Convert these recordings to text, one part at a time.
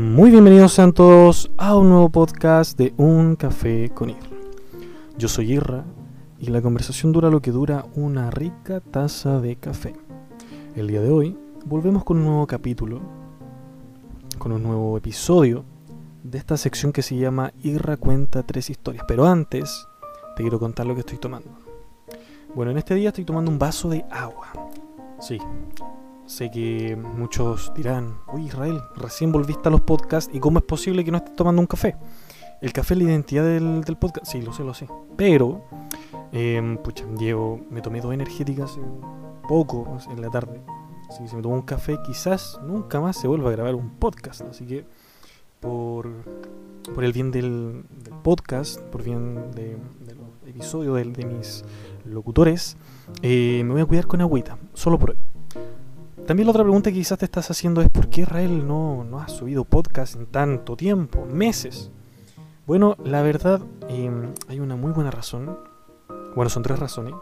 Muy bienvenidos sean todos a un nuevo podcast de Un Café con Irra. Yo soy Irra y la conversación dura lo que dura una rica taza de café. El día de hoy volvemos con un nuevo capítulo, con un nuevo episodio de esta sección que se llama Irra cuenta tres historias. Pero antes te quiero contar lo que estoy tomando. Bueno, en este día estoy tomando un vaso de agua. Sí, Sé que muchos dirán, oye Israel, recién volviste a los podcasts y cómo es posible que no estés tomando un café. El café es la identidad del, podcast. Sí, lo sé, lo sé. Pero, eh, pucha, Diego, me tomé dos energéticas poco en la tarde. Así que si me tomo un café, quizás nunca más se vuelva a grabar un podcast. Así que, por, por el bien del, podcast, por bien de, los episodios de, mis locutores, eh, me voy a cuidar con agüita, solo por hoy. También la otra pregunta que quizás te estás haciendo es ¿por qué Israel no, no ha subido podcast en tanto tiempo? Meses. Bueno, la verdad em, hay una muy buena razón. Bueno, son tres razones,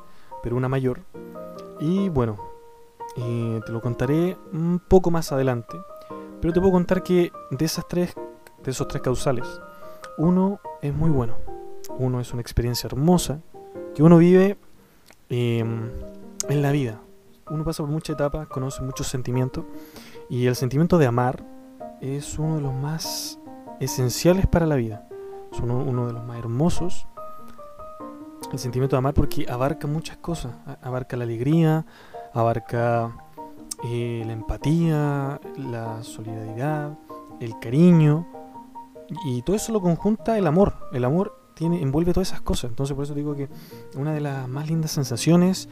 pero una mayor. Y bueno, eh, te lo contaré un poco más adelante. Pero te puedo contar que de esas tres, de esos tres causales, uno es muy bueno. Uno es una experiencia hermosa que uno vive em, en la vida uno pasa por muchas etapas, conoce muchos sentimientos y el sentimiento de amar es uno de los más esenciales para la vida. Es uno, de los más hermosos. El sentimiento de amar porque abarca muchas cosas. Abarca la alegría, abarca eh, la empatía, la solidaridad, el cariño. Y todo eso lo conjunta el amor. El amor tiene, envuelve todas esas cosas. Entonces por eso digo que una de las más lindas sensaciones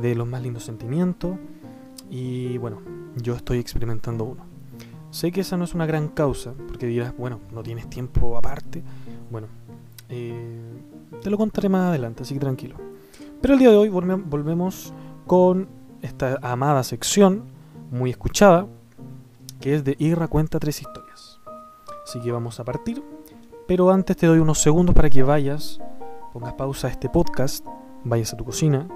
de los más lindos sentimientos y bueno, yo estoy experimentando uno. Sé que esa no es una gran causa, porque dirás, bueno, no tienes tiempo aparte. Bueno, eh, te lo contaré más adelante, así que tranquilo. Pero el día de hoy volvemos con esta amada sección, muy escuchada, que es de Irra cuenta tres historias. Así que vamos a partir. Pero antes te doy unos segundos para que vayas, pongas pausa a este podcast, vayas a tu cocina,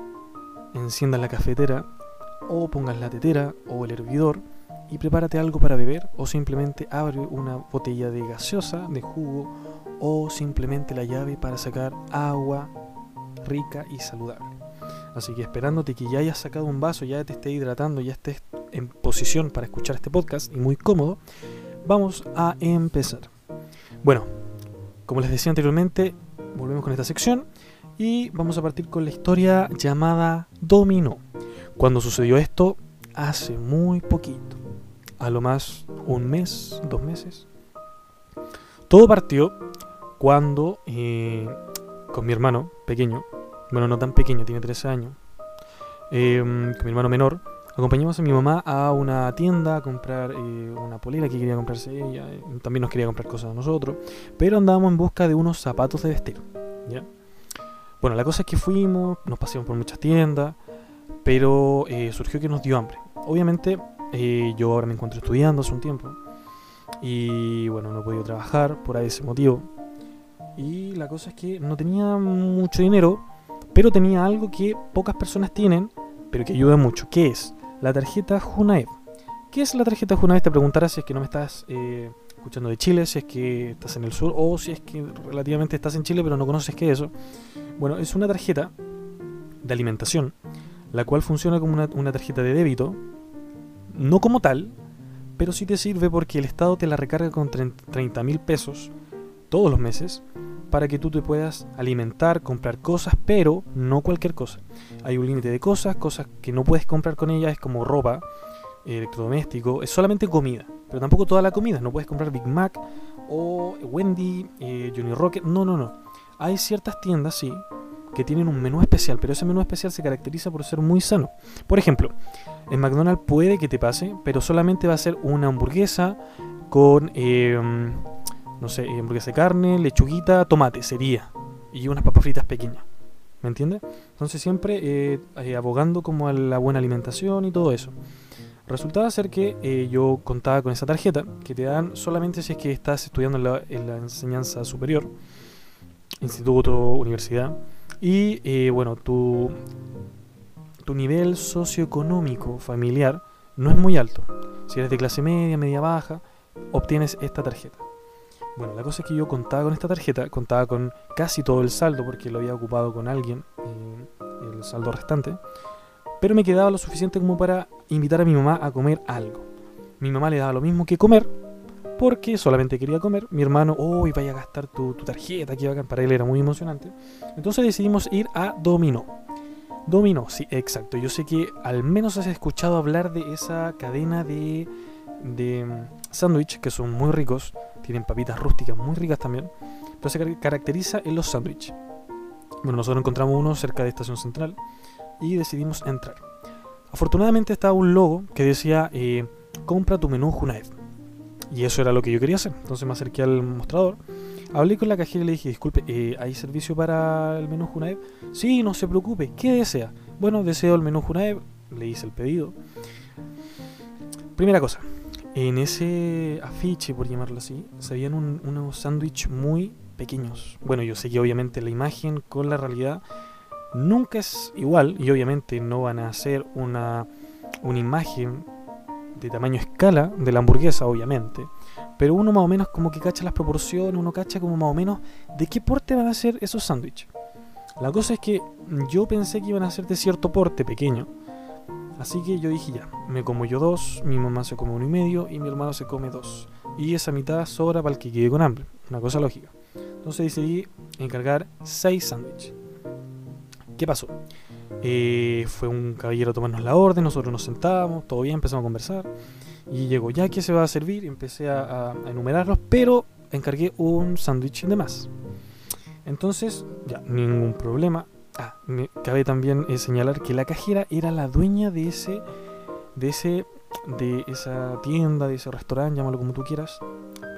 enciendas la cafetera o pongas la tetera o el hervidor y prepárate algo para beber o simplemente abre una botella de gaseosa, de jugo o simplemente la llave para sacar agua rica y saludable. Así que esperándote que ya hayas sacado un vaso, ya te esté hidratando, ya estés en posición para escuchar este podcast y muy cómodo, vamos a empezar. Bueno, como les decía anteriormente, volvemos con esta sección y vamos a partir con la historia llamada Domino. Cuando sucedió esto, hace muy poquito, a lo más un mes, dos meses. Todo partió cuando eh, con mi hermano pequeño, bueno, no tan pequeño, tiene 13 años, em, con mi hermano menor, acompañamos a mi mamá a una tienda a comprar eh, una polera que quería comprarse ella, también nos quería comprar cosas a nosotros, pero andábamos en busca de unos zapatos de vestir. ¿ya? Bueno, la cosa es que fuimos, nos paseamos por muchas tiendas, pero eh, surgió que nos dio hambre. Obviamente, eh, yo ahora me encuentro estudiando hace un tiempo y bueno, no he podido trabajar por ese motivo. Y la cosa es que no tenía mucho dinero, pero tenía algo que pocas personas tienen, pero que ayuda mucho, que es la tarjeta Junaev. ¿Qué es la tarjeta Junaev? Te preguntarás si es que no me estás eh, escuchando de Chile, si es que estás en el sur o si es que relativamente estás en Chile pero no conoces qué es eso. Bueno, es una tarjeta de alimentación, la cual funciona como una, tarjeta de débito, no como tal, pero sí te sirve porque el Estado te la recarga con 30 mil pesos todos los meses para que tú te puedas alimentar, comprar cosas, pero no cualquier cosa. Hay un límite de cosas, cosas que no puedes comprar con ella, es como ropa, electrodoméstico, es solamente comida, pero tampoco toda la comida, no puedes comprar Big Mac o Wendy, eh, Junior Rocket, no, no, no. Hay ciertas tiendas, sí, que tienen un menú especial, pero ese menú especial se caracteriza por ser muy sano. Por ejemplo, en McDonald's puede que te pase, pero solamente va a ser una hamburguesa con, em, no sé, hamburguesa de carne, lechuguita, tomate, sería, y unas papas fritas pequeñas. ¿Me entiendes? Entonces siempre eh, eh, abogando como a la buena alimentación y todo eso. Resultaba ser que eh, yo contaba con esa tarjeta que te dan solamente si es que estás estudiando en la, enseñanza superior, instituto, universidad, y eh, bueno, tu, tu nivel socioeconómico familiar no es muy alto. Si eres de clase media, media baja, obtienes esta tarjeta. Bueno, la cosa es que yo contaba con esta tarjeta, contaba con casi todo el saldo porque lo había ocupado con alguien, eh, el saldo restante, pero me quedaba lo suficiente como para invitar a mi mamá a comer algo. Mi mamá le daba lo mismo que comer, porque solamente quería comer. Mi hermano, hoy vaya a gastar tu, tarjeta, que bacán. Para él era muy emocionante. Entonces decidimos ir a Domino. Domino, sí, exacto. Yo sé que al menos has escuchado hablar de esa cadena de, de mm, sándwich que son muy ricos. Tienen papitas rústicas muy ricas también. Pero se caracteriza en los sándwiches. Bueno, nosotros encontramos uno cerca de Estación Central y decidimos entrar. Afortunadamente estaba un logo que decía eh, compra tu menú Junaed. Y eso era lo que yo quería hacer. Entonces me acerqué al mostrador. Hablé con la cajera y le dije, disculpe, eh, ¿hay servicio para el menú Junaev? Sí, no se preocupe, ¿qué desea? Bueno, deseo el menú Junaev, le hice el pedido. Primera cosa, en ese afiche, por llamarlo así, se veían unos sándwiches muy pequeños. Bueno, yo sé que obviamente la imagen con la realidad nunca es igual y obviamente no van a hacer una, una imagen de tamaño escala de la hamburguesa, obviamente. Pero uno más o menos como que cacha las proporciones, uno cacha como más o menos de qué porte van a ser esos sándwiches. La cosa es que yo pensé que iban a ser de cierto porte pequeño. Así que yo dije ya, me como yo dos, mi mamá se come uno y medio y mi hermano se come dos. Y esa mitad sobra para el que quede con hambre. Una cosa lógica. Entonces decidí encargar seis sándwiches. ¿Qué pasó? Eh, fue un caballero a tomarnos la orden, nosotros nos sentábamos, todo bien, empezamos a conversar. Y llegó, ya que se va a servir, empecé a, enumerarlos, pero encargué un sándwich de más. Entonces, ya, ningún problema. Ah, me cabe también eh, señalar que la cajera era la dueña de ese, de ese, de esa tienda, de ese restaurante, llámalo como tú quieras.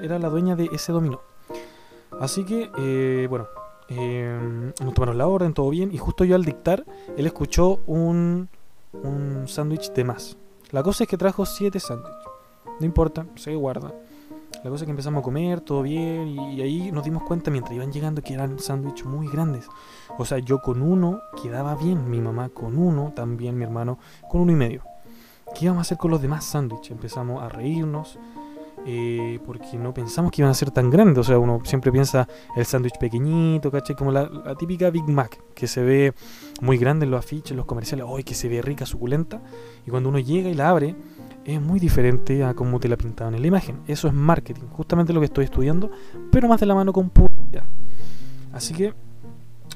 Era la dueña de ese dominó. Así que, eh, bueno, eh, nos tomaron la orden, todo bien. Y justo yo al dictar, él escuchó un, un sándwich de más. La cosa es que trajo siete sándwiches. No importa, se guarda. La cosa es que empezamos a comer, todo bien, y, ahí nos dimos cuenta mientras iban llegando que eran sándwiches muy grandes. O sea, yo con uno quedaba bien, mi mamá con uno, también mi hermano con uno y medio. ¿Qué íbamos a hacer con los demás sándwiches? Empezamos a reírnos, eh, porque no pensamos que iban a ser tan grandes. O sea, uno siempre piensa el sándwich pequeñito, ¿cachai? Como la, típica Big Mac, que se ve muy grande en los afiches, en los comerciales, ¡ay, que se ve rica, suculenta! Y cuando uno llega y la abre, es muy diferente a como te la pintaban en la imagen. Eso es marketing, justamente lo que estoy estudiando, pero más de la mano con publicidad. Así que,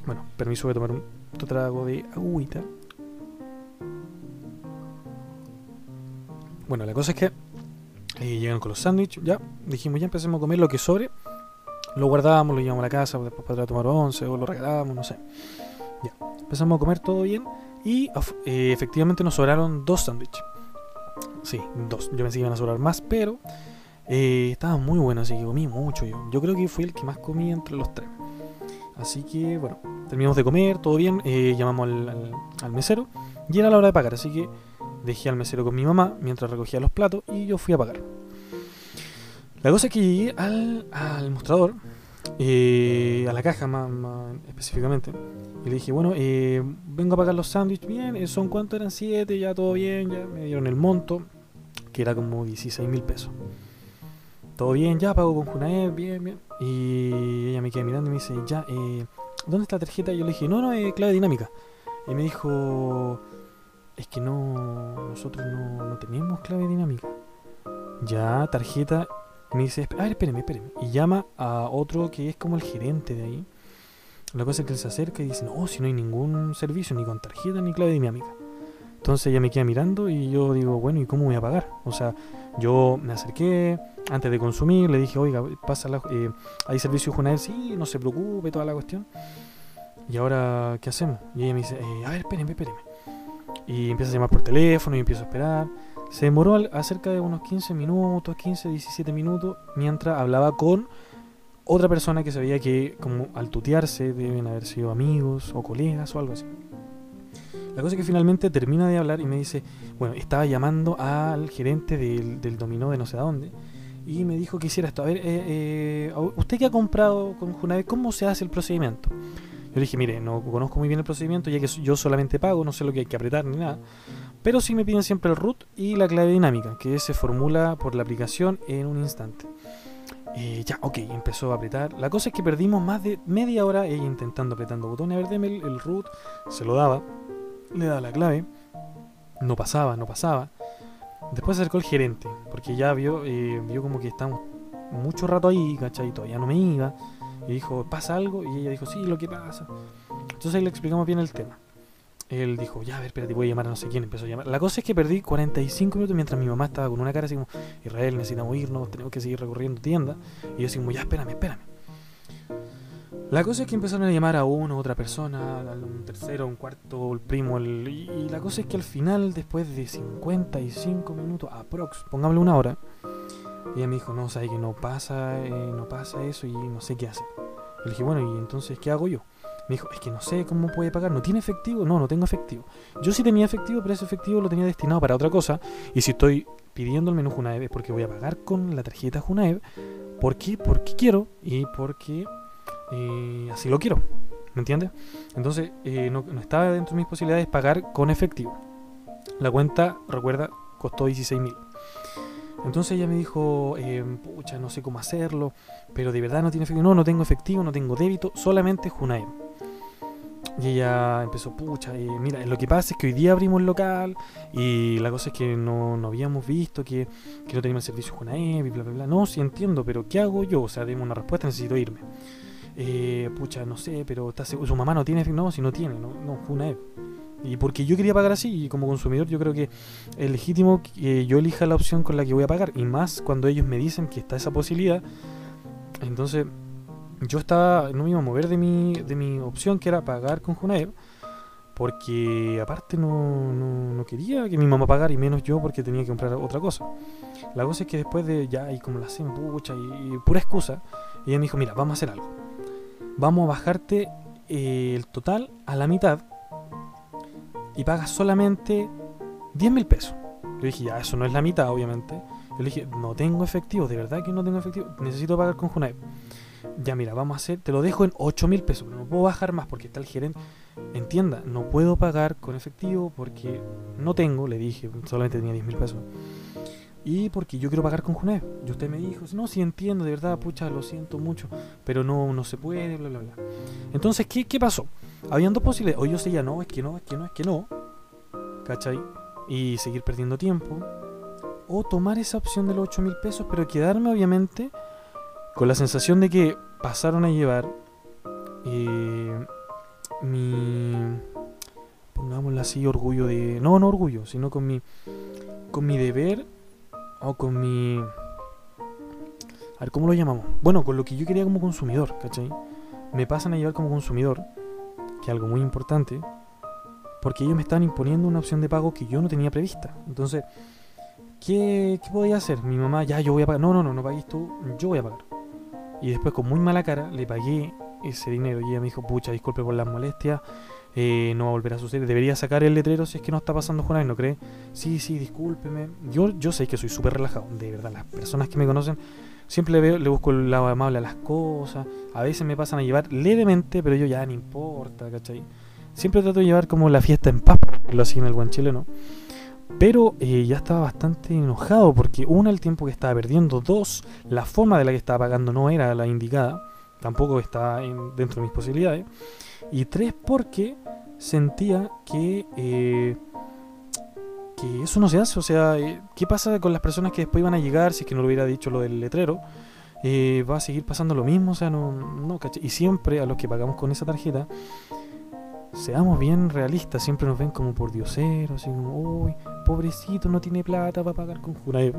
bueno, permiso de tomar un trago de agüita. Bueno, la cosa es que y llegan con los sándwiches, ya, dijimos, ya empecemos a comer lo que sobre. Lo guardábamos, lo llevamos a la casa, después para tomar once, o lo regalábamos, no sé. Ya, empezamos a comer todo bien y eh, efectivamente nos sobraron dos sándwiches. Sí, dos. Yo pensé que iban a sobrar más, pero eh, estaba muy bueno, así que comí mucho yo. Yo creo que fui el que más comí entre los tres. Así que, bueno, terminamos de comer, todo bien, eh, llamamos al, al mesero y era la hora de pagar, así que dejé al mesero con mi mamá mientras recogía los platos y yo fui a pagar. La cosa es que llegué al, mostrador, eh, a la caja más, específicamente, y le dije, bueno, eh, vengo a pagar los sándwiches, bien, eh, ¿son cuánto eran? Siete, ya todo bien, ya me dieron el monto, que era como 16 mil pesos. Todo bien, ya pago con Junaed, bien, bien. Y ella me queda mirando y me dice, ya, ¿dónde está la tarjeta? Y yo le dije, no, no, es clave dinámica. Y me dijo, es que no, nosotros no, tenemos clave dinámica. Ya, tarjeta, me dice, a ver, espéreme, espéreme. Y llama a otro que es como el gerente de ahí. La cosa es que él se acerca y dice, no, si no hay ningún servicio, ni con tarjeta, ni clave dinámica. Entonces ella me queda mirando y yo digo, bueno, ¿y cómo voy a pagar? O sea, yo me acerqué antes de consumir, le dije, oiga, pasa la, eh, hay servicio Junael, sí, no se preocupe, toda la cuestión. Y ahora, ¿qué hacemos? Y ella me dice, eh, a ver, espéreme, espéreme. Y empieza a llamar por teléfono y empiezo a esperar. Se demoró acerca de unos 15 minutos, 15, 17 minutos, mientras hablaba con otra persona que sabía que como al tutearse deben haber sido amigos o colegas o algo así. La cosa es que finalmente termina de hablar y me dice, bueno, estaba llamando al gerente del, del dominó de no sé dónde y me dijo que hiciera esto. A ver, eh, eh, usted que ha comprado con Junave, ¿cómo se hace el procedimiento? Yo le dije, mire, no conozco muy bien el procedimiento, ya que yo solamente pago, no sé lo que hay que apretar ni nada. Pero sí me piden siempre el root y la clave dinámica, que se formula por la aplicación en un instante. Eh, ya, ok, empezó a apretar. La cosa es que perdimos más de media hora ella intentando apretando botones. A ver, deme el, root. Se lo daba. Le daba la clave. No pasaba, no pasaba. Después acercó el gerente, porque ya vio, eh, vio como que estamos mucho rato ahí, ¿cachai? Todavía no me iba. Y dijo, ¿pasa algo? Y ella dijo, sí, lo que pasa. Entonces ahí le explicamos bien el tema. Él dijo, ya, a ver, espérate, voy a llamar a no sé quién. Empezó a llamar. La cosa es que perdí 45 minutos mientras mi mamá estaba con una cara así como, Israel, necesitamos irnos, tenemos que seguir recorriendo tiendas. Y yo así como, ya, espérame, espérame. La cosa es que empezaron a llamar a uno, otra persona, a un tercero, un cuarto, el primo. El, y, la cosa es que al final, después de 55 minutos, aprox, pongámosle una hora, ella me dijo, no, sabes que no pasa, eh, no pasa eso y no sé qué hacer. Le dije, bueno, ¿y entonces qué hago yo? Me dijo, es que no sé cómo puede pagar. ¿No tiene efectivo? No, no tengo efectivo. Yo sí tenía efectivo, pero ese efectivo lo tenía destinado para otra cosa. Y si estoy pidiendo el menú Junaev es porque voy a pagar con la tarjeta Junaev. ¿Por qué? Porque quiero y porque eh, así lo quiero. ¿Me entiendes? Entonces, eh, no, estaba dentro de mis posibilidades pagar con efectivo. La cuenta, recuerda, costó 16 mil. Entonces ella me dijo, eh, pucha, no sé cómo hacerlo, pero de verdad no tiene efectivo. No, no tengo efectivo, no tengo débito, solamente Junaev. Y ella empezó, pucha, eh, mira, lo que pasa es que hoy día abrimos el local y la cosa es que no, no habíamos visto que, que, no teníamos el servicio Junaev y bla, bla, bla. No, sí entiendo, pero ¿qué hago yo? O sea, demos una respuesta, necesito irme. Eh, pucha, no sé, pero está su mamá no tiene, no, si no tiene, no, no Junaev. Y porque yo quería pagar así, y como consumidor yo creo que es legítimo que yo elija la opción con la que voy a pagar. Y más cuando ellos me dicen que está esa posibilidad. Entonces yo estaba, no me iba a mover de mi, de mi opción que era pagar con Junaev, porque aparte no, no, quería que mi mamá pagara y menos yo porque tenía que comprar otra cosa. La cosa es que después de ya y como la hacen pucha y, pura excusa, ella me dijo, mira, vamos a hacer algo. Vamos a bajarte eh, el total a la mitad y pagas solamente 10 mil pesos. Yo dije, ya, eso no es la mitad, obviamente. Yo le dije, no tengo efectivo, de verdad que no tengo efectivo, necesito pagar con Junaev ya mira, vamos a hacer, te lo dejo en 8 mil pesos, no puedo bajar más porque está el gerente. Entienda, no puedo pagar con efectivo porque no tengo, le dije, solamente tenía 10 mil pesos. Y porque yo quiero pagar con Junet. Y usted me dijo, no, sí entiendo, de verdad, pucha, lo siento mucho, pero no, no se puede, bla, bla, bla. Entonces, ¿qué, qué pasó? Habían dos posibilidades. O yo decía, no, es que no, es que no, es que no. ¿Cachai? Y seguir perdiendo tiempo. O tomar esa opción de los 8 mil pesos, pero quedarme, obviamente, con la sensación de que pasaron a llevar eh, mi pongámoslo así orgullo de no no orgullo sino con mi con mi deber o con mi a ver cómo lo llamamos bueno con lo que yo quería como consumidor ¿cachai? me pasan a llevar como consumidor que es algo muy importante porque ellos me están imponiendo una opción de pago que yo no tenía prevista entonces ¿qué, podía hacer? mi mamá ya yo voy a pagar no no no no pagues tú yo voy a pagar y después con muy mala cara le pagué ese dinero y ella me dijo, pucha, disculpe por las molestias, eh, no va a volver a suceder. Debería sacar el letrero si es que no está pasando Juan ¿no cree? Sí, sí, discúlpeme. Yo, yo sé que soy súper relajado, de verdad. Las personas que me conocen siempre le busco el lado amable a las cosas. A veces me pasan a llevar levemente, pero yo ya no importa, ¿cachai? Siempre trato de llevar como la fiesta en paz, lo así en el buen chileno. Pero eh, ya estaba bastante enojado porque una, el tiempo que estaba perdiendo, dos, la forma de la que estaba pagando no era la indicada, tampoco estaba dentro de mis posibilidades, y tres, porque sentía que, eh, que eso no se hace, o sea, eh, ¿qué pasa con las personas que después iban a llegar si es que no lo hubiera dicho lo del letrero? va a seguir pasando lo mismo, o sea, no, no, Y siempre a los que pagamos con esa tarjeta, seamos bien realistas, siempre nos ven como por dioseros, así como, uy, pobrecito, no tiene plata para pagar con Junaev.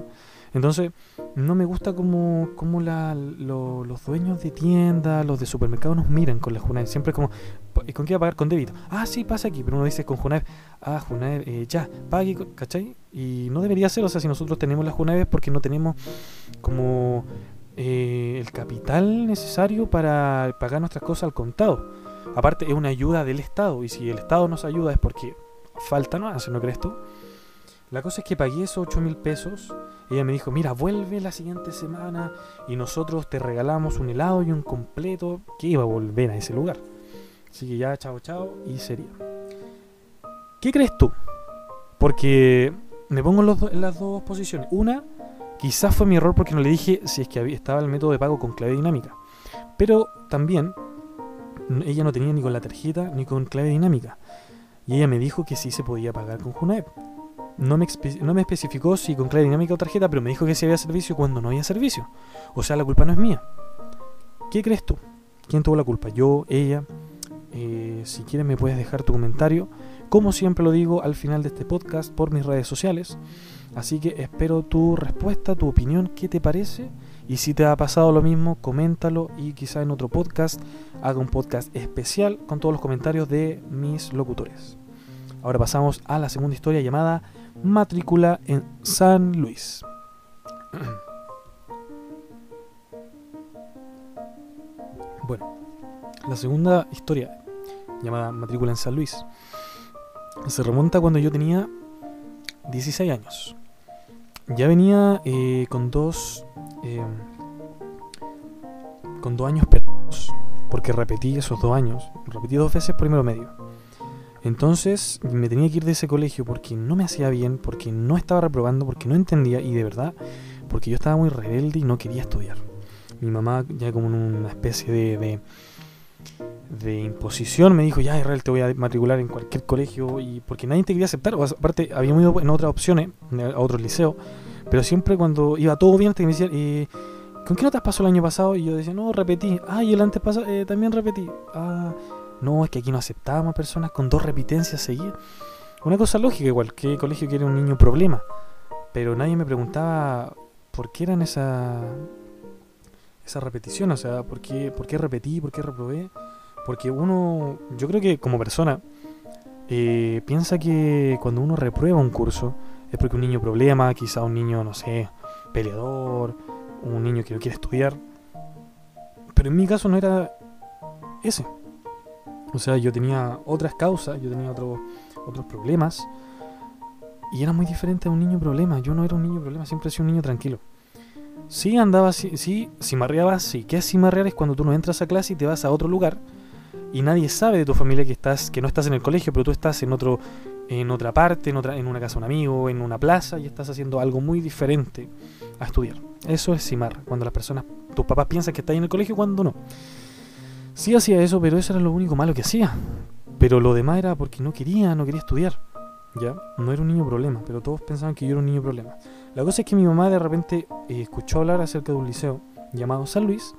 Entonces, no me gusta como, como la, los dueños de tiendas, los de supermercados nos miran con la Junaev. Siempre como, ¿con qué va a pagar? Con débito. Ah, sí, pasa aquí, pero uno dice con Junaev, ah, Junaev, eh, ya, pague, ¿cachai? Y no debería ser, o sea, si nosotros tenemos la Junaev es porque no tenemos como eh, el capital necesario para pagar nuestras cosas al contado. Aparte, es una ayuda del Estado. Y si el Estado nos ayuda es porque falta no ¿no crees tú? La cosa es que pagué esos 8 mil pesos. Ella me dijo, mira, vuelve la siguiente semana y nosotros te regalamos un helado y un completo que iba a volver a ese lugar. Así que ya, chao, chao, y sería. ¿Qué crees tú? Porque me pongo en, los en las dos posiciones. Una, quizás fue mi error porque no le dije si es que había- estaba el método de pago con clave dinámica. Pero también ella no tenía ni con la tarjeta ni con clave dinámica. Y ella me dijo que sí se podía pagar con Junaep. No me, no me especificó si con clave dinámica o tarjeta, pero me dijo que sí había servicio cuando no había servicio. O sea, la culpa no es mía. ¿Qué crees tú? ¿Quién tuvo la culpa? ¿Yo? ¿Ella? Eh, si quieres me puedes dejar tu comentario. Como siempre lo digo al final de este podcast por mis redes sociales. Así que espero tu respuesta, tu opinión, qué te parece. Y si te ha pasado lo mismo, coméntalo y quizá en otro podcast haga un podcast especial con todos los comentarios de mis locutores. Ahora pasamos a la segunda historia llamada Matrícula en San Luis. Bueno, la segunda historia llamada Matrícula en San Luis se remonta cuando yo tenía 16 años. Ya venía eh, con dos eh, con dos años perdidos porque repetí esos dos años, repetí dos veces primero medio. Entonces me tenía que ir de ese colegio porque no me hacía bien, porque no estaba reprobando, porque no entendía y de verdad, porque yo estaba muy rebelde y no quería estudiar. Mi mamá ya como en una especie de, de, de imposición me dijo, ya Israel te voy a matricular en cualquier colegio y porque nadie te quería aceptar. Aparte, había ido en otras opciones, a otros liceos, pero siempre cuando iba todo bien, te me decían, eh, ¿con qué notas pasó el año pasado? Y yo decía, no, repetí. Ah, y el antes pasado eh, también repetí. Ah, no, es que aquí no aceptábamos personas con dos repitencias seguidas. Una cosa lógica, igual, ¿qué colegio quiere un niño problema? Pero nadie me preguntaba por qué eran esa, esa repetición, o sea, ¿por qué, por qué repetí, por qué reprobé? Porque uno, yo creo que como persona, eh, piensa que cuando uno reprueba un curso es porque un niño problema, quizá un niño, no sé, peleador, un niño que no quiere estudiar. Pero en mi caso no era ese. O sea, yo tenía otras causas, yo tenía otro- otros problemas. Y era muy diferente a un niño problema. Yo no era un niño problema, siempre he sido un niño tranquilo. Sí andaba, sí, sí cimarreaba, sí. ¿Qué es cimarrear? Es cuando tú no entras a clase y te vas a otro lugar y nadie sabe de tu familia que estás, que no estás en el colegio, pero tú estás en otro, en otra parte, en una casa de un amigo, en una plaza y estás haciendo algo muy diferente a estudiar. Eso es cimar, cuando las personas, tus papás piensan que estás en el colegio cuando no. Sí hacía eso, pero eso era lo único malo que hacía. Pero lo demás era porque no quería, no quería estudiar. Ya, no era un niño problema, pero todos pensaban que yo era un niño problema. La cosa es que mi mamá de repente eh, escuchó hablar acerca de un liceo llamado San Luis,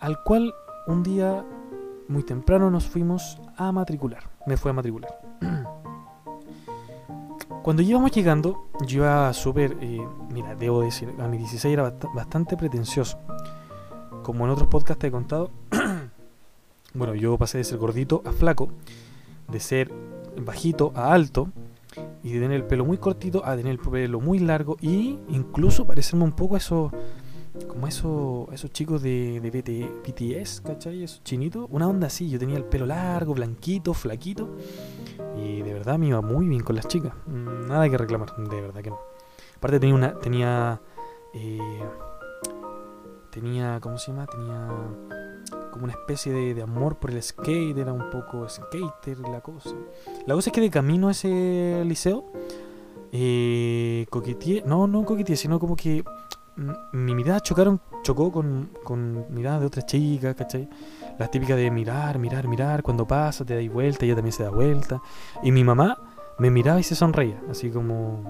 al cual un día muy temprano nos fuimos a matricular. Me fue a matricular. Cuando íbamos llegando, yo iba súper, eh, mira, debo decir, a mis 16 era bast- bastante pretencioso. Como en otros podcasts te he contado, bueno, yo pasé de ser gordito a flaco, de ser bajito a alto, y de tener el pelo muy cortito a tener el pelo muy largo, y incluso parecerme un poco a como eso, esos chicos de, de BT BTS, ¿cachai? Esos chinitos, una onda así, yo tenía el pelo largo, blanquito, flaquito, y de verdad me iba muy bien con las chicas. Mm, Nada que reclamar, de verdad que no. Aparte tenía una. tenía. eh, tenía. ¿cómo se llama? Tenía como una especie de, amor por el skate, era un poco skater la cosa. La cosa es que de camino a ese liceo, eh, no, no coqueteé, sino como que mi mirada chocaron, chocó con, con miradas de otras chicas, ¿cachai? Las típicas de mirar, mirar, mirar, cuando pasa te dais vuelta, ella también se da vuelta. Y mi mamá me miraba y se sonreía, así como,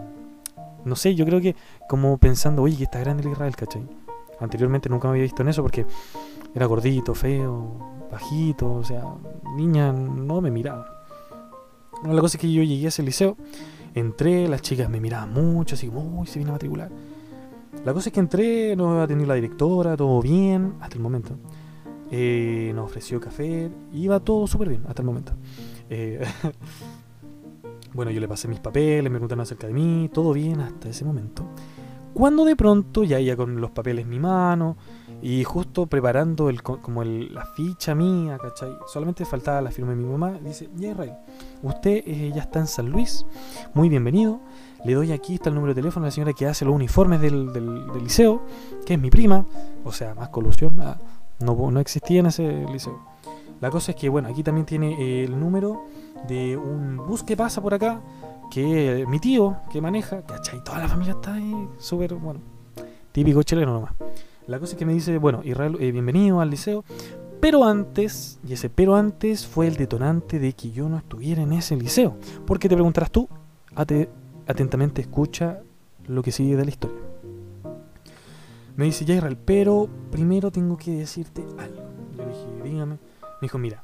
no sé, yo creo que como pensando, oye, que está grande el Israel, ¿cachai? Anteriormente nunca me había visto en eso porque era gordito, feo, bajito, o sea, niña no me miraba. La cosa es que yo llegué a ese liceo, entré, las chicas me miraban mucho, así como, uy, se viene a matricular. La cosa es que entré, nos atendió la directora, todo bien, hasta el momento. Eh, nos ofreció café, iba todo súper bien hasta el momento. Eh, bueno, yo le pasé mis papeles, me preguntaron acerca de mí, todo bien hasta ese momento. Cuando de pronto, ya ella con los papeles en mi mano y justo preparando el, co- como el- la ficha mía, ¿cachai? Solamente faltaba la firma de mi mamá. Dice, ya Israel, usted eh, ya está en San Luis, muy bienvenido. Le doy aquí, está el número de teléfono de la señora que hace los uniformes del, del- liceo, que es mi prima, o sea, más colusión, ah, no, no existía en ese liceo. La cosa es que, bueno, aquí también tiene el número de un bus que pasa por acá que mi tío que maneja, ¿cachai? Toda la familia está ahí, súper, bueno, típico chileno nomás. La cosa es que me dice, bueno, Israel, eh, bienvenido al liceo. Pero antes, y ese pero antes fue el detonante de que yo no estuviera en ese liceo. Porque te preguntarás tú, atentamente escucha lo que sigue de la historia. Me dice, ya Israel, pero primero tengo que decirte algo. Yo le dije, dígame. Me dijo, mira,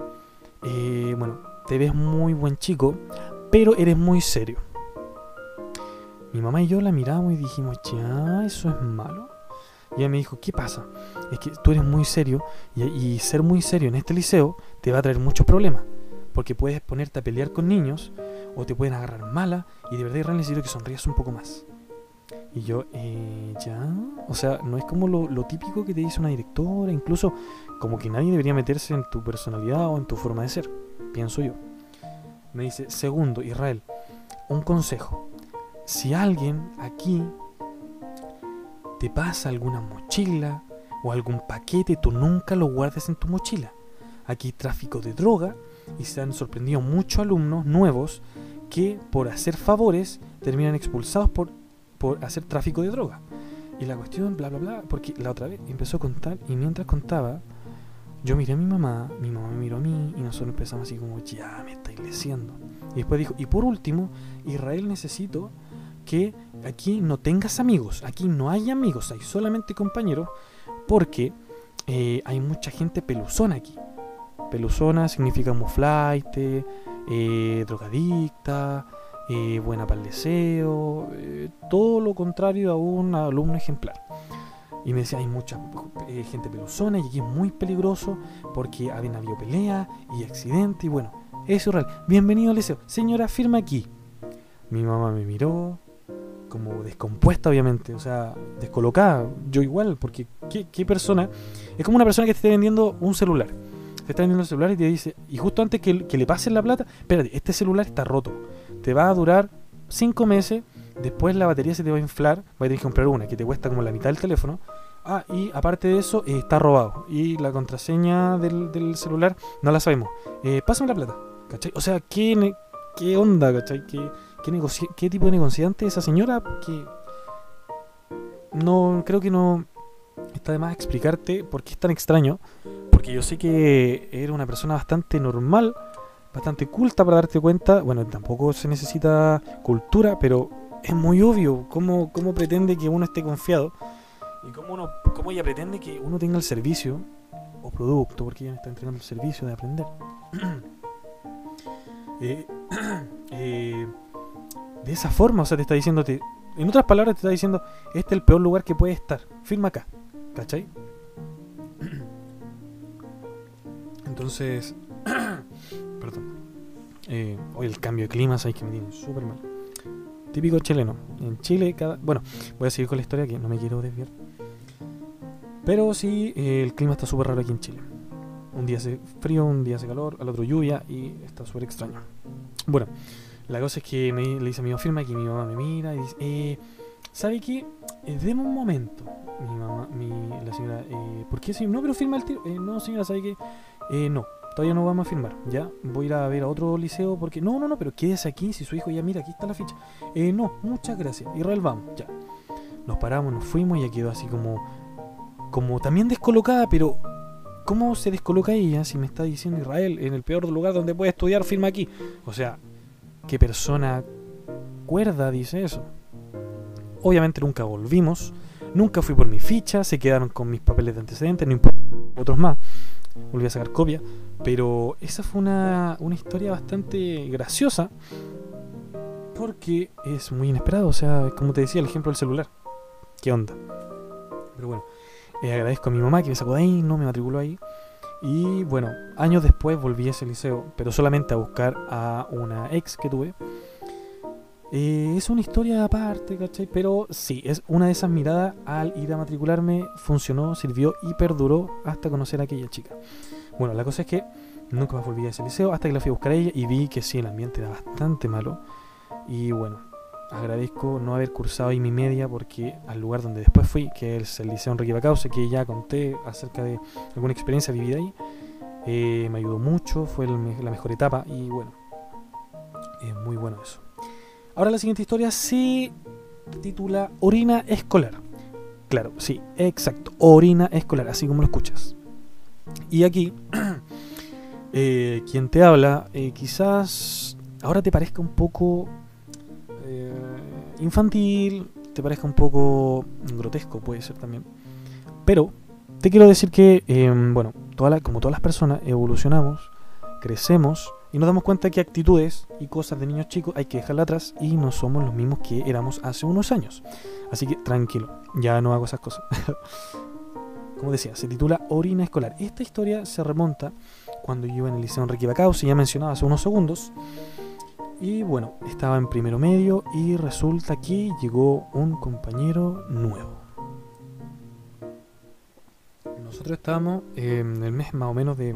eh, bueno, te ves muy buen chico, pero eres muy serio. Mi mamá y yo la miramos y dijimos, ya, eso es malo. Y ella me dijo, ¿qué pasa? Es que tú eres muy serio y, ser muy serio en este liceo te va a traer muchos problemas. Porque puedes ponerte a pelear con niños o te pueden agarrar mala y de verdad es necesito que sonrías un poco más. Y yo, eh, ya. O sea, no es como lo, típico que te dice una directora, incluso como que nadie debería meterse en tu personalidad o en tu forma de ser, pienso yo. Me dice, segundo, Israel, un consejo. Si alguien aquí te pasa alguna mochila o algún paquete, tú nunca lo guardes en tu mochila. Aquí tráfico de droga y se han sorprendido muchos alumnos nuevos que por hacer favores terminan expulsados por, por hacer tráfico de droga. Y la cuestión, bla, bla, bla, porque la otra vez empezó a contar y mientras contaba, yo miré a mi mamá, mi mamá me miró a mí y nosotros empezamos así como, ya me está iglesiando. Y después dijo, y por último, Israel necesito que aquí no tengas amigos, aquí no hay amigos, hay solamente compañeros, porque eh, hay mucha gente peluzona aquí. Peluzona significa muflaite, eh, drogadicta, eh, buena para el deseo, todo lo contrario a un alumno ejemplar. Y me decía, hay mucha gente peluzona y aquí es muy peligroso porque habían habido pelea y accidente y bueno, eso es real. Bienvenido al liceo. Señora, firma aquí. Mi mamá me miró, como descompuesta, obviamente, o sea, descolocada. Yo igual, porque ¿qué, persona? Es como una persona que te esté vendiendo un celular. Te está vendiendo un celular y te dice, y justo antes que, le pasen la plata, espérate, este celular está roto. Te va a durar 5 meses, después la batería se te va a inflar, va a tener que comprar una que te cuesta como la mitad del teléfono. Ah, y aparte de eso, eh, está robado. Y la contraseña del, celular no la sabemos. Eh, pásame la plata. ¿Cachai? O sea, ¿qué, qué onda, cachai? ¿Qué, ¿Qué, tipo de negociante es esa señora? Que no creo que no está de más explicarte por qué es tan extraño. Porque yo sé que era una persona bastante normal, bastante culta para darte cuenta. Bueno, tampoco se necesita cultura, pero es muy obvio cómo, cómo pretende que uno esté confiado y cómo, uno, cómo ella pretende que uno tenga el servicio o producto, porque ella me está entregando el servicio de aprender. eh, eh, de esa forma, o sea, te está diciéndote, en otras palabras te está diciendo, este es el peor lugar que puede estar, firma acá, ¿cachai? Entonces, perdón, eh, hoy el cambio de clima, sabéis que me tiene súper mal. Típico chileno, en Chile cada... Bueno, voy a seguir con la historia que no me quiero desviar. Pero sí, el clima está súper raro aquí en Chile. Un día hace frío, un día hace calor, al otro lluvia y está súper extraño. Bueno, la cosa es que le dice a mi mamá, firma que mi mamá me mira y dice, eh, ¿sabe qué? Eh, deme un momento. Mi mamá, la señora, ¿por qué? No, pero firma el tiro. No, señora, ¿sabe qué? Eh, no, todavía no vamos a firmar. Ya, voy a ir a ver a otro liceo porque... No, no, no, pero quédese aquí si su hijo ya mira, aquí está la ficha. Eh, no, muchas gracias. Israel, vamos, ya. Nos paramos, nos fuimos y ya quedó así como... Como también descolocada, pero ¿cómo se descoloca ella si me está diciendo Israel en el peor lugar donde puede estudiar, firma aquí? O sea, ¿Qué persona cuerda dice eso? Obviamente nunca volvimos, nunca fui por mi ficha, se quedaron con mis papeles de antecedentes, no importa otros más, volví a sacar copia, pero esa fue una, una historia bastante graciosa porque es muy inesperado, o sea, como te decía, el ejemplo del celular. ¿Qué onda? Pero bueno, eh, agradezco a mi mamá que me sacó de ahí, no me matriculó ahí. Y bueno, años después volví a ese liceo, pero solamente a buscar a una ex que tuve. Eh, es una historia aparte, ¿cachai? Pero sí, es una de esas miradas al ir a matricularme, funcionó, sirvió y perduró hasta conocer a aquella chica. Bueno, la cosa es que nunca más volví a ese liceo hasta que la fui a buscar a ella y vi que sí, el ambiente era bastante malo. Y bueno, agradezco no haber cursado ahí mi media porque al lugar donde después fui, que es el Liceo Enrique Bacause, que ya conté acerca de alguna experiencia vivida ahí, eh, me ayudó mucho, fue la mejor etapa y bueno, es muy bueno eso. Ahora la siguiente historia se titula Orina escolar. Claro, sí, exacto. Orina escolar, así como lo escuchas. Y aquí, eh, quien te habla, eh, quizás ahora te parezca un poco eh, infantil, te parezca un poco grotesco, puede ser también. Pero te quiero decir que, em, bueno, como todas las personas, evolucionamos, crecemos y nos damos cuenta que actitudes y cosas de niños chicos hay que dejarla atrás y no somos los mismos que éramos hace unos años. Así que tranquilo, ya no hago esas cosas. Como decía, se titula Orina Escolar. Esta historia se remonta cuando yo iba en el Liceo Enrique Bacao, se ya mencionaba hace unos segundos. Y bueno, estaba en primero medio y resulta que llegó un compañero nuevo. Nosotros estábamos en el mes más o menos de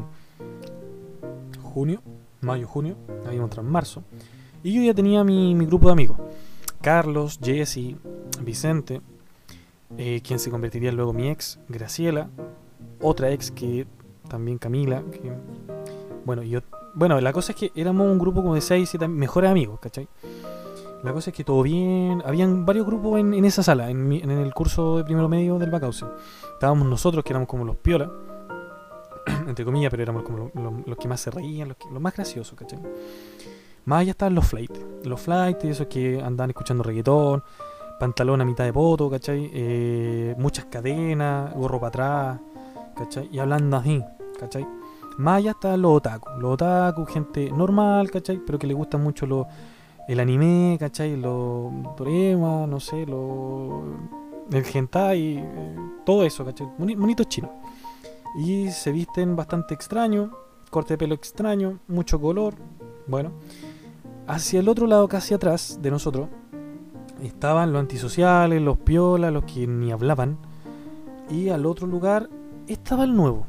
junio, mayo, junio, habíamos en marzo. Y yo ya tenía mi, grupo de amigos. Carlos, Jesse, Vicente, eh, quien se convertiría luego mi ex, Graciela, otra ex que también Camila, que, bueno, yo bueno, la cosa es que éramos un grupo como de 6, 7 mejores amigos, ¿cachai? La cosa es que todo bien. Habían varios grupos en, esa sala, en, el curso de primero medio del Bacause. Estábamos nosotros, que éramos como los piola, entre comillas, pero éramos como los, que más se reían, los, más graciosos, ¿cachai? Más allá estaban los flights. Los flights, esos que andaban escuchando reggaetón, pantalón a mitad de poto, ¿cachai? Eh, muchas cadenas, gorro para atrás, ¿cachai? Y hablando así, ¿cachai? Más allá están los otaku. Los otaku, gente normal, ¿cachai? Pero que le gusta mucho lo, el anime, ¿cachai? Los dorema, no sé, lo, el hentai, eh, todo eso, ¿cachai? Monitos chinos. Y se visten bastante extraño, corte de pelo extraño, mucho color. Bueno, hacia el otro lado, casi atrás de nosotros, estaban los antisociales, los piolas, los que ni hablaban. Y al otro lugar estaba el nuevo.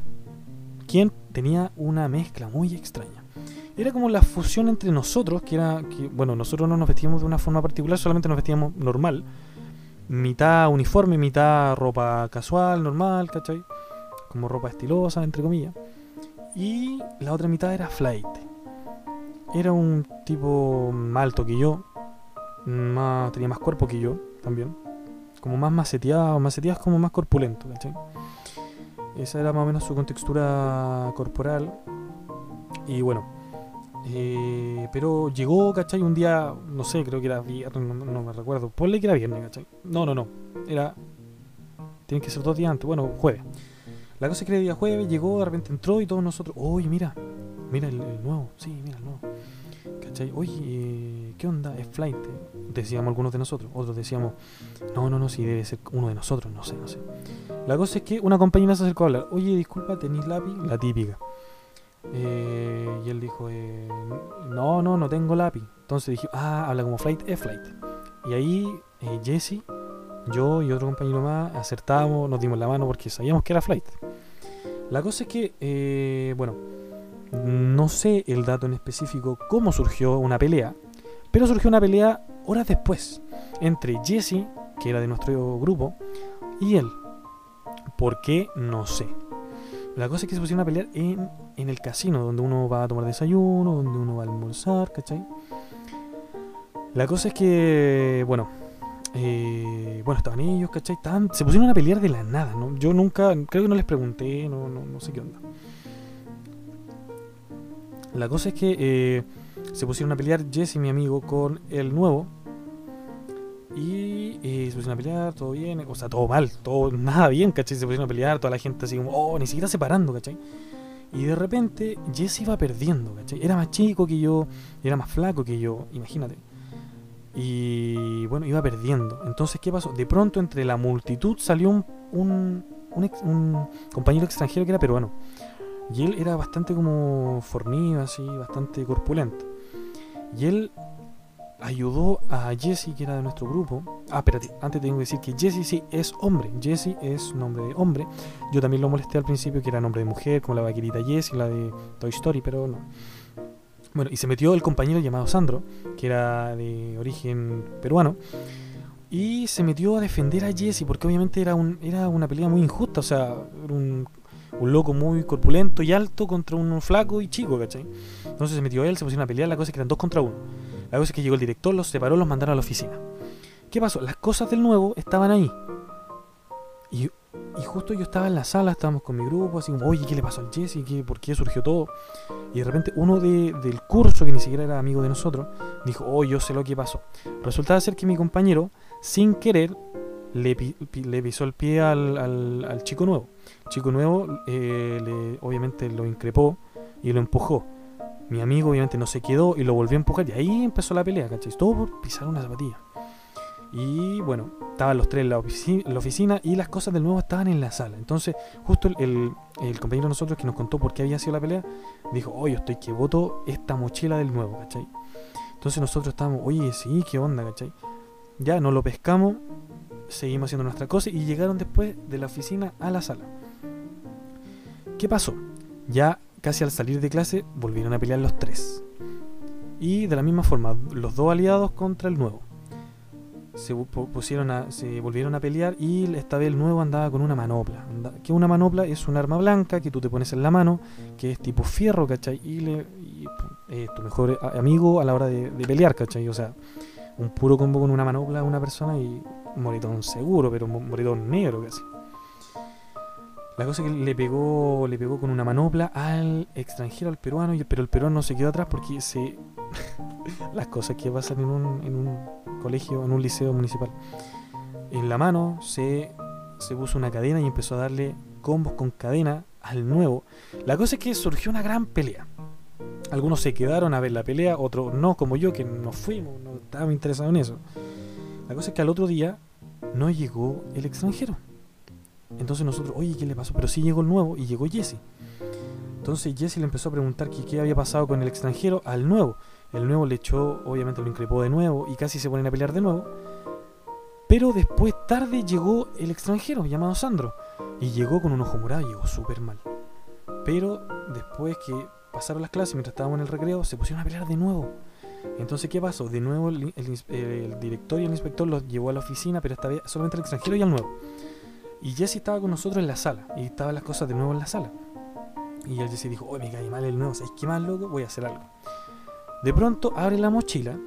¿Quién? tenía una mezcla muy extraña. Era como la fusión entre nosotros, que era que, bueno, nosotros no nos vestíamos de una forma particular, solamente nos vestíamos normal. Mitad uniforme, mitad ropa casual, normal, ¿cachai? Como ropa estilosa, entre comillas. Y la otra mitad era flight. Era un tipo más alto que yo, más, tenía más cuerpo que yo también. Como más maceteado, maceteado es como más corpulento, ¿cachai? Esa era más o menos su contextura corporal. Y bueno, eh, pero llegó, ¿cachai? Un día, no sé, creo que era viernes, no, me recuerdo. Ponle que era viernes, ¿cachai? No, no, no. Era. Tienen que ser dos días antes. Bueno, jueves. La cosa es que el día jueves llegó, de repente entró y todos nosotros. Oye, mira, mira el, nuevo. Sí, mira el nuevo. ¿cachai? Oye, eh, ¿qué onda? Es flight. Decíamos algunos de nosotros. Otros decíamos, no, no, no, si debe ser uno de nosotros, no sé, no sé. La cosa es que una compañera se acercó a hablar. Oye, disculpa, ¿tenéis lápiz? La típica. Eh, y él dijo, eh, no, no, no tengo lápiz. Entonces dije, ah, habla como flight, es flight. Y ahí eh, Jesse, yo y otro compañero más acertamos, nos dimos la mano porque sabíamos que era flight. La cosa es que, bueno, no sé el dato en específico cómo surgió una pelea, pero surgió una pelea horas después entre Jesse, que era de nuestro grupo, y él. ¿Por qué? No sé. La cosa es que se pusieron a pelear en, el casino, donde uno va a tomar desayuno, donde uno va a almorzar, ¿cachai? La cosa es que, bueno, eh, bueno, estaban ellos, ¿cachai? se pusieron a pelear de la nada, ¿no? Yo nunca, creo que no les pregunté, no, no, sé qué onda. La cosa es que eh, se pusieron a pelear Jesse, mi amigo, con el nuevo, y eh, se pusieron a pelear, todo bien, o sea, todo mal, todo nada bien, ¿cachai? Se pusieron a pelear, toda la gente así como, oh, ni siquiera separando, ¿cachai? Y de repente Jesse iba perdiendo, ¿cachai? Era más chico que yo, era más flaco que yo, imagínate. Y bueno, iba perdiendo. Entonces, ¿qué pasó? De pronto, entre la multitud salió un, un, compañero extranjero que era peruano. Y él era bastante como fornido, así, bastante corpulento. Y él ayudó a Jesse, que era de nuestro grupo. Ah, espérate, antes tengo que decir que Jesse sí es hombre. Jesse es nombre de hombre. Yo también lo molesté al principio, que era nombre de mujer, como la vaquerita Jessie, la de Toy Story, pero no. Bueno, y se metió el compañero llamado Sandro, que era de origen peruano. Y se metió a defender a Jesse, porque obviamente era, un, era una pelea muy injusta. O sea, era un, un loco muy corpulento y alto contra un flaco y chico, ¿cachai? Entonces se metió él, se pusieron a pelear, la cosa es que eran dos contra uno. La cosa es que llegó el director, los separó, los mandaron a la oficina. ¿Qué pasó? Las cosas del nuevo estaban ahí. Y, y justo yo estaba en la sala, estábamos con mi grupo, así como, oye, ¿qué le pasó al Jesse? ¿Qué, ¿Por qué surgió todo? Y de repente uno de- del curso, que ni siquiera era amigo de nosotros, dijo, oh, yo sé lo que pasó. Resultaba ser que mi compañero, sin querer, le, le pisó el pie al, al- chico nuevo. Chico nuevo, eh, le- obviamente, lo increpó y lo empujó. Mi amigo, obviamente, no se quedó y lo volvió a empujar. Y ahí empezó la pelea, ¿cachai? Todo por pisar una zapatilla. Y bueno, estaban los tres en la, oficina y las cosas del nuevo estaban en la sala. Entonces, justo el, compañero de nosotros que nos contó por qué había sido la pelea, dijo, oye, estoy que voto esta mochila del nuevo, ¿cachai? Entonces nosotros estábamos, oye, sí, qué onda, ¿cachai? Ya nos lo pescamos, seguimos haciendo nuestra cosa y llegaron después de la oficina a la sala. ¿Qué pasó? Ya casi al salir de clase volvieron a pelear los tres. Y de la misma forma, los dos aliados contra el nuevo. Se, pu- pu- pusieron a, se volvieron a pelear y esta vez el nuevo andaba con una manopla. Que una manopla es un arma blanca que tú te pones en la mano, que es tipo fierro, ¿cachai? Y, le, es tu mejor a- amigo a la hora de, pelear, ¿cachai? O sea, un puro combo con una manopla a una persona y un moritón seguro, pero un moritón negro casi. La cosa es que le pegó, le pegó con una manopla al extranjero, al peruano, pero el peruano no se quedó atrás porque se. las cosas que pasan en un, en un colegio, en un liceo municipal. En la mano se, se puso una cadena y empezó a darle combos con cadena al nuevo. La cosa es que surgió una gran pelea. Algunos se quedaron a ver la pelea, otros no, como yo, que nos fuimos, no estábamos interesados en eso. La cosa es que al otro día no llegó el extranjero. Entonces nosotros, oye, ¿qué le pasó? Pero sí llegó el nuevo y llegó Jesse. Entonces Jesse le empezó a preguntar que qué había pasado con el extranjero al nuevo. El nuevo le echó, obviamente lo increpó de nuevo y casi se ponen a pelear de nuevo. Pero después, tarde, llegó el extranjero llamado Sandro. Y llegó con un ojo morado llegó súper mal. Pero después que pasaron las clases, mientras estábamos en el recreo, se pusieron a pelear de nuevo. Entonces, ¿qué pasó? De nuevo el director y el inspector los llevó a la oficina, pero esta vez solamente al extranjero y al nuevo. Y Jesse estaba con nosotros en la sala. Y estaban las cosas de nuevo en la sala. Y el Jesse dijo, oye, me cae mal el nuevo. ¿Sabes qué más, loco? Voy a hacer algo. De pronto abre la mochila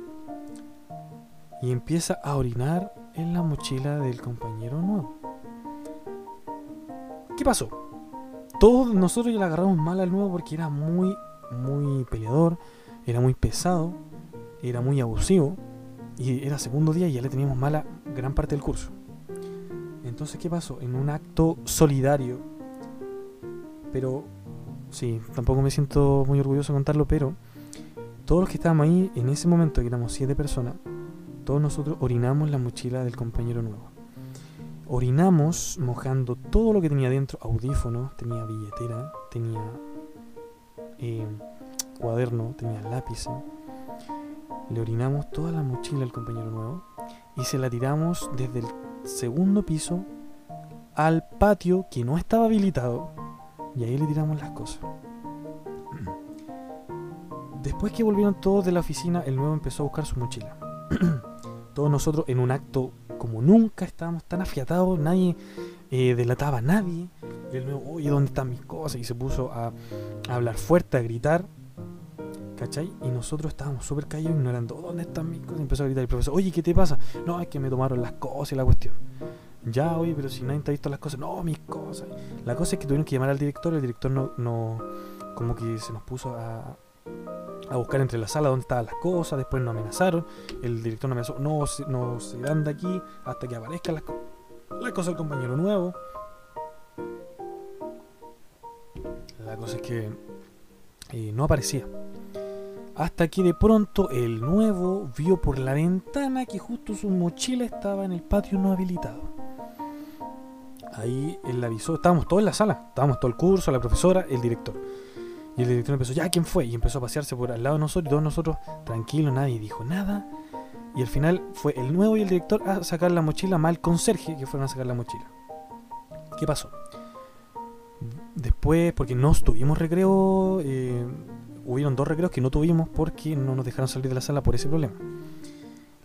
y empieza a orinar en la mochila del compañero nuevo. ¿Qué pasó? Todos nosotros ya le agarramos mal al nuevo porque era muy, muy peleador, era muy pesado, era muy abusivo y era segundo día y ya le teníamos mala gran parte del curso. Entonces, ¿qué pasó? En un acto solidario, pero sí, tampoco me siento muy orgulloso de contarlo, pero todos los que estábamos ahí en ese momento, que éramos siete personas, todos nosotros orinamos la mochila del compañero nuevo. Orinamos mojando todo lo que tenía dentro, audífonos, tenía billetera, tenía eh, cuaderno, tenía lápiz. Le orinamos toda la mochila al compañero nuevo y se la tiramos desde el segundo piso al patio que no estaba habilitado y ahí le tiramos las cosas. Después que volvieron todos de la oficina, el nuevo empezó a buscar su mochila. todos nosotros en un acto como nunca estábamos tan afiatados, nadie eh, delataba a nadie. El nuevo, oye, ¿dónde están mis cosas? Y se puso a, a hablar fuerte, a gritar. ¿Cachai? Y nosotros estábamos súper callados ignorando, ¿dónde están mis cosas? Y empezó a gritar el profesor, oye, ¿qué te pasa? No, es que me tomaron las cosas y la cuestión. Ya, oye, pero si nadie te ha visto las cosas, no, mis cosas. La cosa es que tuvieron que llamar al director, el director no, no como que se nos puso a, a buscar entre la sala donde estaban las cosas, después nos amenazaron, el director nos amenazó, no, no se van de aquí hasta que aparezcan las, las cosas del compañero nuevo. La cosa es que eh, no aparecía. Hasta que de pronto el nuevo vio por la ventana que justo su mochila estaba en el patio no habilitado. Ahí él avisó, estábamos todos en la sala, estábamos todo el curso, la profesora, el director. Y el director empezó, ya, ¿quién fue? Y empezó a pasearse por al lado de nosotros, y todos nosotros, tranquilos, nadie dijo nada. Y al final fue el nuevo y el director a sacar la mochila mal conserje que fueron a sacar la mochila. ¿Qué pasó? Después, porque no tuvimos recreo, eh, hubieron dos recreos que no tuvimos porque no nos dejaron salir de la sala por ese problema.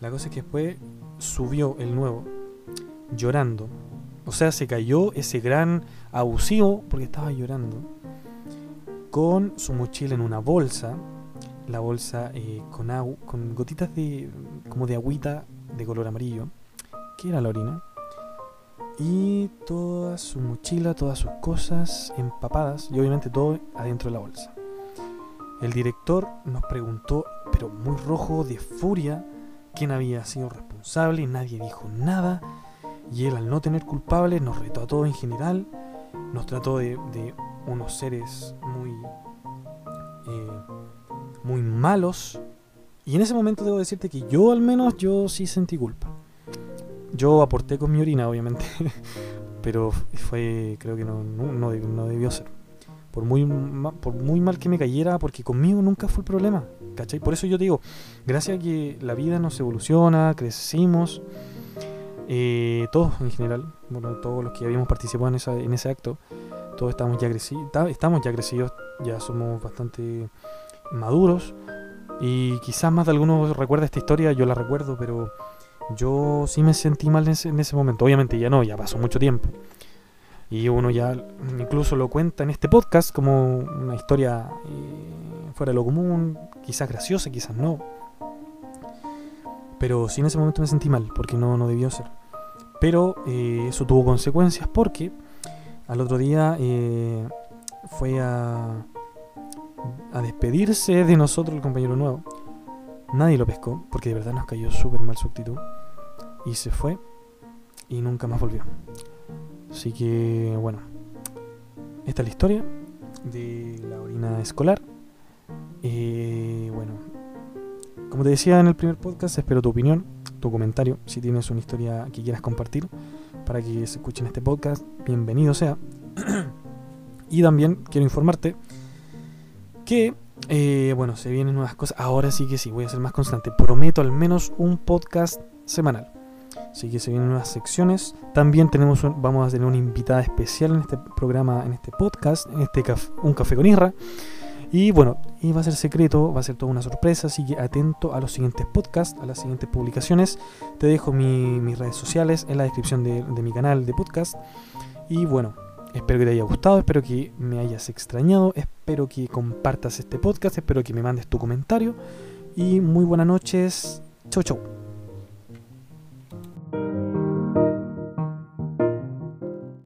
La cosa es que después subió el nuevo llorando. O sea, se cayó ese gran abusivo porque estaba llorando con su mochila en una bolsa, la bolsa eh, con, gotitas de como de agüita de color amarillo, que era la orina, y toda su mochila, todas sus cosas empapadas y obviamente todo adentro de la bolsa. El director nos preguntó, pero muy rojo de furia, quién había sido responsable nadie dijo nada. Y él al no tener culpables nos retó a todos en general, nos trató de, unos seres muy, eh, muy malos. Y en ese momento debo decirte que yo al menos yo sí sentí culpa. Yo aporté con mi orina, obviamente, pero fue, creo que no, no, no debió ser por muy, por muy mal que me cayera, porque conmigo nunca fue el problema, ¿cachai? Por eso yo te digo, gracias a que la vida nos evoluciona, crecimos, eh, todos en general, bueno, todos los que habíamos participado en, esa, en ese acto, todos estamos ya crecidos, estamos ya crecidos, ya somos bastante maduros, y quizás más de algunos recuerda esta historia, yo la recuerdo, pero yo sí me sentí mal en ese, en ese momento, obviamente ya no, ya pasó mucho tiempo. Y uno ya incluso lo cuenta en este podcast como una historia eh, fuera de lo común, quizás graciosa, quizás no. Pero sí en ese momento me sentí mal, porque no, no debió ser. Pero eh, eso tuvo consecuencias porque al otro día eh, fue a, despedirse de nosotros el compañero nuevo. Nadie lo pescó, porque de verdad nos cayó súper mal su actitud. Y se fue y nunca más volvió. Así que, bueno, esta es la historia de la orina escolar. Eh, bueno, como te decía en el primer podcast, espero tu opinión, tu comentario, si tienes una historia que quieras compartir para que se escuche en este podcast, bienvenido sea. y también quiero informarte que, eh, bueno, se vienen nuevas cosas. Ahora sí que sí, voy a ser más constante. Prometo al menos un podcast semanal. Así que se vienen nuevas secciones. También tenemos vamos a tener una invitada especial en este programa, en este podcast, en este Un Café con Irra. Y bueno, y va a ser secreto, va a ser toda una sorpresa, así que atento a los siguientes podcasts, a las siguientes publicaciones. Te dejo mis redes sociales en la descripción de, de mi canal de podcast. Y bueno, espero que te haya gustado, espero que me hayas extrañado, espero que compartas este podcast, espero que me mandes tu comentario. Y muy buenas noches. Chau, chau.